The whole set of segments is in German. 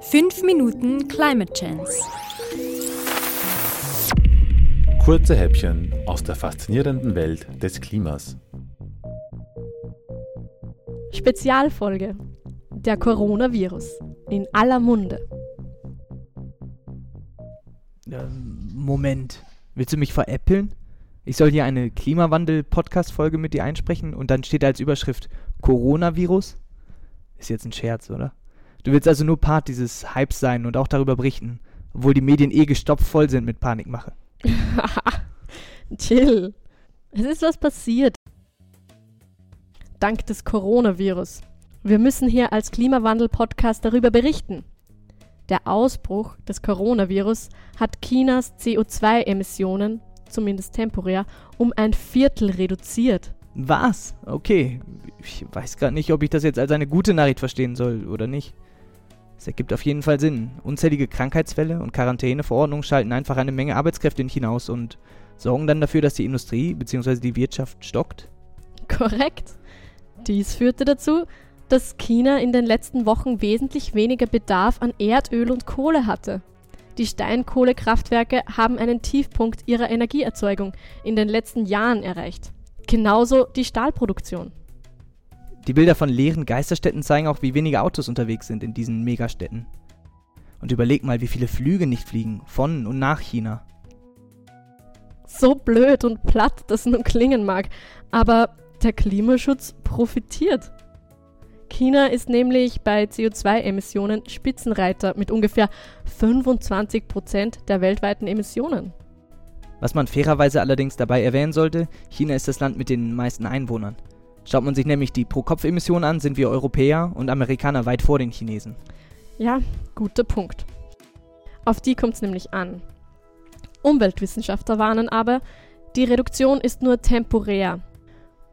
5 Minuten Climate Chance. Kurze Häppchen aus der faszinierenden Welt des Klimas. Spezialfolge. Der Coronavirus. In aller Munde. Moment. Willst du mich veräppeln? Ich soll hier eine Klimawandel-Podcast-Folge mit dir einsprechen und dann steht als Überschrift Coronavirus? Ist jetzt ein Scherz, oder? Du willst also nur Part dieses Hypes sein und auch darüber berichten, obwohl die Medien eh gestopft voll sind mit Panikmache. Chill. Es ist was passiert. Dank des Coronavirus. Wir müssen hier als Klimawandel-Podcast darüber berichten. Der Ausbruch des Coronavirus hat Chinas CO2-Emissionen, zumindest temporär, um ein Viertel reduziert. Was? Okay. Ich weiß gerade nicht, ob ich das jetzt als eine gute Nachricht verstehen soll oder nicht. Es ergibt auf jeden Fall Sinn. Unzählige Krankheitsfälle und Quarantäneverordnungen schalten einfach eine Menge Arbeitskräfte in China aus und sorgen dann dafür, dass die Industrie bzw. die Wirtschaft stockt. Korrekt. Dies führte dazu, dass China in den letzten Wochen wesentlich weniger Bedarf an Erdöl und Kohle hatte. Die Steinkohlekraftwerke haben einen Tiefpunkt ihrer Energieerzeugung in den letzten Jahren erreicht. Genauso die Stahlproduktion. Die Bilder von leeren Geisterstädten zeigen auch, wie wenige Autos unterwegs sind in diesen Megastädten. Und überleg mal, wie viele Flüge nicht fliegen, von und nach China. So blöd und platt das nun klingen mag, aber der Klimaschutz profitiert. China ist nämlich bei CO2-Emissionen Spitzenreiter mit ungefähr 25 Prozent der weltweiten Emissionen. Was man fairerweise allerdings dabei erwähnen sollte, China ist das Land mit den meisten Einwohnern. Schaut man sich nämlich die Pro-Kopf-Emissionen an, sind wir Europäer und Amerikaner weit vor den Chinesen. Ja, guter Punkt. Auf die kommt es nämlich an. Umweltwissenschaftler warnen aber, die Reduktion ist nur temporär.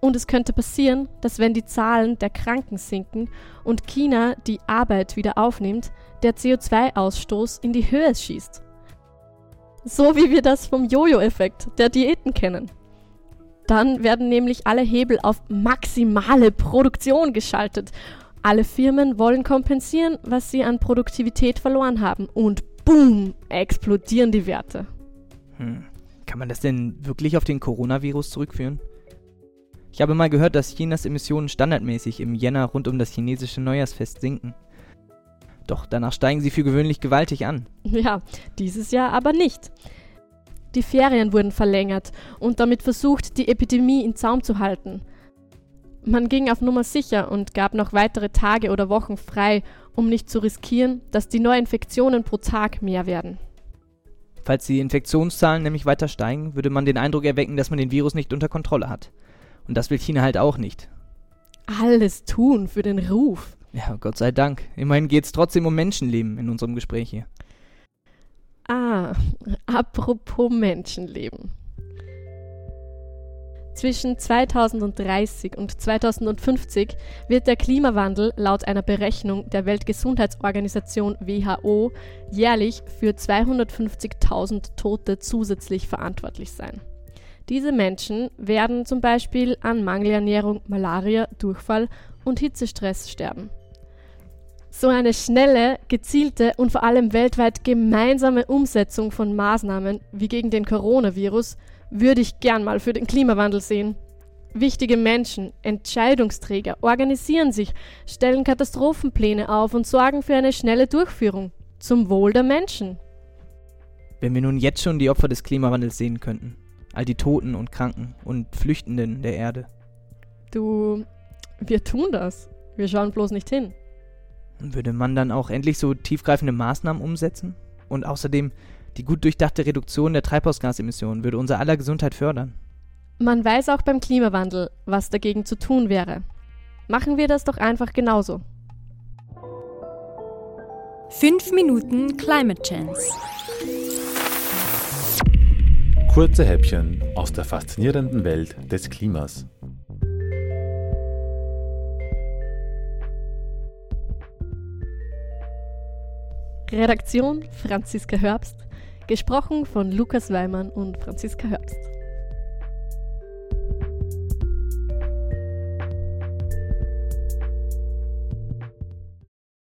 Und es könnte passieren, dass wenn die Zahlen der Kranken sinken und China die Arbeit wieder aufnimmt, der CO2-Ausstoß in die Höhe schießt. So wie wir das vom Jojo-Effekt der Diäten kennen. Dann werden nämlich alle Hebel auf maximale Produktion geschaltet. Alle Firmen wollen kompensieren, was sie an Produktivität verloren haben. Und boom, explodieren die Werte. Hm. Kann man das denn wirklich auf den Coronavirus zurückführen? Ich habe mal gehört, dass Chinas Emissionen standardmäßig im Jänner rund um das chinesische Neujahrsfest sinken. Doch danach steigen sie für gewöhnlich gewaltig an. Ja, dieses Jahr aber nicht. Die Ferien wurden verlängert und damit versucht, die Epidemie in Zaum zu halten. Man ging auf Nummer sicher und gab noch weitere Tage oder Wochen frei, um nicht zu riskieren, dass die Neuinfektionen pro Tag mehr werden. Falls die Infektionszahlen nämlich weiter steigen, würde man den Eindruck erwecken, dass man den Virus nicht unter Kontrolle hat. Und das will China halt auch nicht. Alles tun für den Ruf. Ja, Gott sei Dank. Immerhin geht es trotzdem um Menschenleben in unserem Gespräch hier. Ah, apropos Menschenleben. Zwischen 2030 und 2050 wird der Klimawandel laut einer Berechnung der Weltgesundheitsorganisation WHO jährlich für 250.000 Tote zusätzlich verantwortlich sein. Diese Menschen werden zum Beispiel an Mangelernährung, Malaria, Durchfall und Hitzestress sterben. So eine schnelle, gezielte und vor allem weltweit gemeinsame Umsetzung von Maßnahmen wie gegen den Coronavirus würde ich gern mal für den Klimawandel sehen. Wichtige Menschen, Entscheidungsträger organisieren sich, stellen Katastrophenpläne auf und sorgen für eine schnelle Durchführung. Zum Wohl der Menschen. Wenn wir nun jetzt schon die Opfer des Klimawandels sehen könnten. All die Toten und Kranken und Flüchtenden der Erde. Du, wir tun das. Wir schauen bloß nicht hin. Würde man dann auch endlich so tiefgreifende Maßnahmen umsetzen? Und außerdem, die gut durchdachte Reduktion der Treibhausgasemissionen würde unser aller Gesundheit fördern. Man weiß auch beim Klimawandel, was dagegen zu tun wäre. Machen wir das doch einfach genauso. 5 Minuten Climate Chance. Kurze Häppchen aus der faszinierenden Welt des Klimas. Redaktion Franziska Herbst, gesprochen von Lukas Weimann und Franziska Herbst.